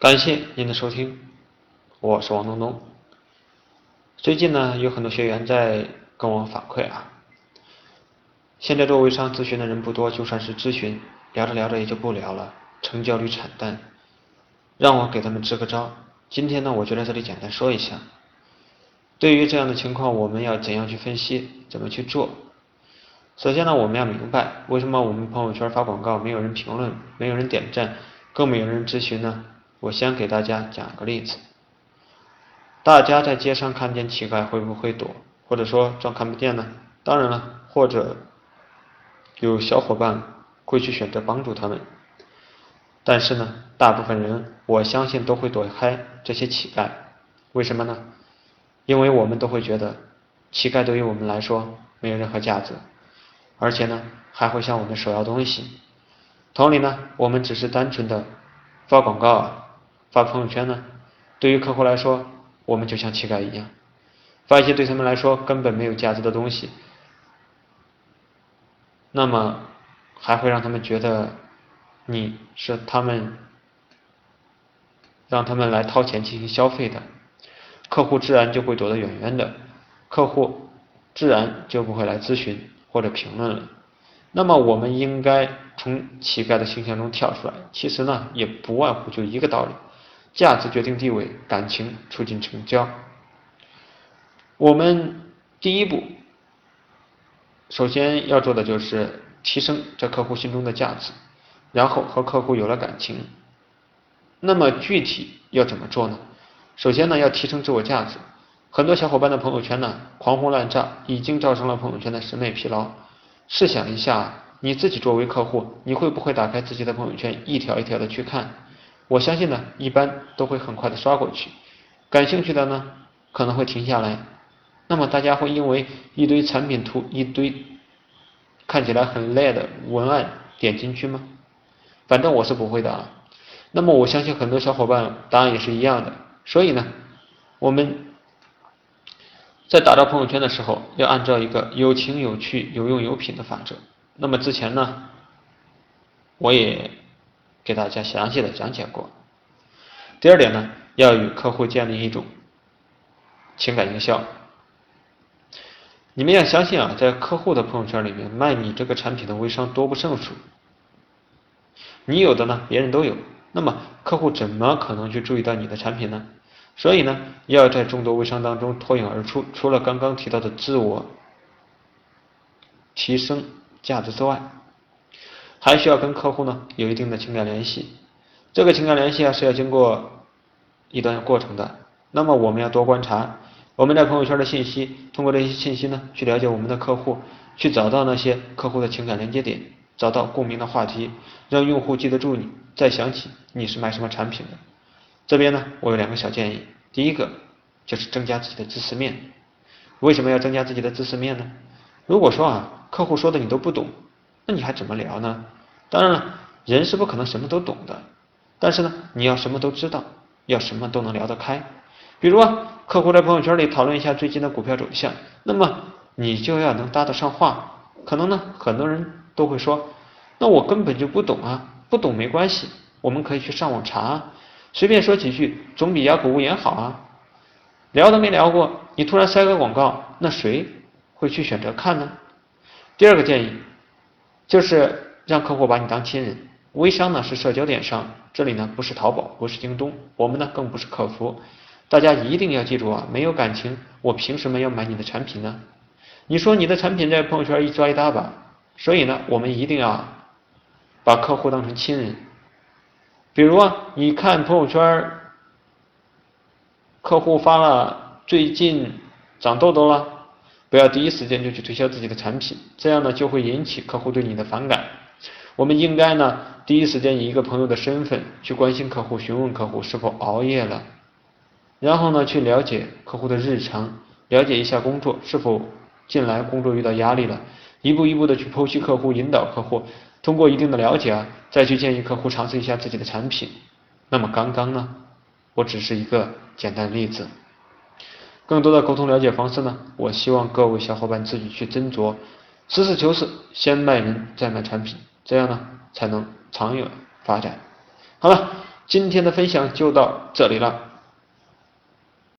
感谢您的收听，我是王东东。最近呢，有很多学员在跟我反馈啊，现在做微商咨询的人不多，就算是咨询，聊着聊着也就不聊了，成交率惨淡，让我给他们支个招。今天呢，我就在这里简单说一下，对于这样的情况，我们要怎样去分析，怎么去做？首先呢，我们要明白为什么我们朋友圈发广告没有人评论，没有人点赞，更没有人咨询呢？我先给大家讲个例子，大家在街上看见乞丐会不会躲，或者说装看不见呢？当然了，或者有小伙伴会去选择帮助他们，但是呢，大部分人我相信都会躲开这些乞丐，为什么呢？因为我们都会觉得乞丐对于我们来说没有任何价值，而且呢还会向我们索要东西。同理呢，我们只是单纯的发广告啊。发朋友圈呢，对于客户来说，我们就像乞丐一样，发一些对他们来说根本没有价值的东西，那么还会让他们觉得你是他们让他们来掏钱进行消费的，客户自然就会躲得远远的，客户自然就不会来咨询或者评论了。那么我们应该从乞丐的形象中跳出来，其实呢，也不外乎就一个道理。价值决定地位，感情促进成交。我们第一步，首先要做的就是提升在客户心中的价值，然后和客户有了感情。那么具体要怎么做呢？首先呢，要提升自我价值。很多小伙伴的朋友圈呢，狂轰滥炸，已经造成了朋友圈的审美疲劳。试想一下，你自己作为客户，你会不会打开自己的朋友圈，一条一条的去看？我相信呢，一般都会很快的刷过去，感兴趣的呢可能会停下来。那么大家会因为一堆产品图、一堆看起来很累的文案点进去吗？反正我是不会的啊。那么我相信很多小伙伴答案也是一样的。所以呢，我们在打造朋友圈的时候，要按照一个有情有趣、有用有品的法则。那么之前呢，我也。给大家详细的讲解过。第二点呢，要与客户建立一种情感营销。你们要相信啊，在客户的朋友圈里面卖你这个产品的微商多不胜数。你有的呢，别人都有，那么客户怎么可能去注意到你的产品呢？所以呢，要在众多微商当中脱颖而出。除了刚刚提到的自我提升价值之外，还需要跟客户呢有一定的情感联系，这个情感联系啊是要经过一段过程的。那么我们要多观察我们在朋友圈的信息，通过这些信息呢去了解我们的客户，去找到那些客户的情感连接点，找到共鸣的话题，让用户记得住你，再想起你是卖什么产品的。这边呢我有两个小建议，第一个就是增加自己的知识面。为什么要增加自己的知识面呢？如果说啊客户说的你都不懂。那你还怎么聊呢？当然了，人是不可能什么都懂的，但是呢，你要什么都知道，要什么都能聊得开。比如啊，客户在朋友圈里讨论一下最近的股票走向，那么你就要能搭得上话。可能呢，很多人都会说，那我根本就不懂啊，不懂没关系，我们可以去上网查啊，随便说几句，总比哑口无言好啊。聊都没聊过，你突然塞个广告，那谁会去选择看呢？第二个建议。就是让客户把你当亲人。微商呢是社交电商，这里呢不是淘宝，不是京东，我们呢更不是客服。大家一定要记住啊，没有感情，我凭什么要买你的产品呢？你说你的产品在朋友圈一抓一大把，所以呢，我们一定要把客户当成亲人。比如啊，你看朋友圈，客户发了最近长痘痘了。不要第一时间就去推销自己的产品，这样呢就会引起客户对你的反感。我们应该呢第一时间以一个朋友的身份去关心客户，询问客户是否熬夜了，然后呢去了解客户的日常，了解一下工作是否近来工作遇到压力了，一步一步的去剖析客户，引导客户，通过一定的了解啊，再去建议客户尝试一下自己的产品。那么刚刚呢，我只是一个简单例子。更多的沟通了解方式呢？我希望各位小伙伴自己去斟酌，实事求是，先卖人再卖产品，这样呢才能长远发展。好了。今天的分享就到这里了。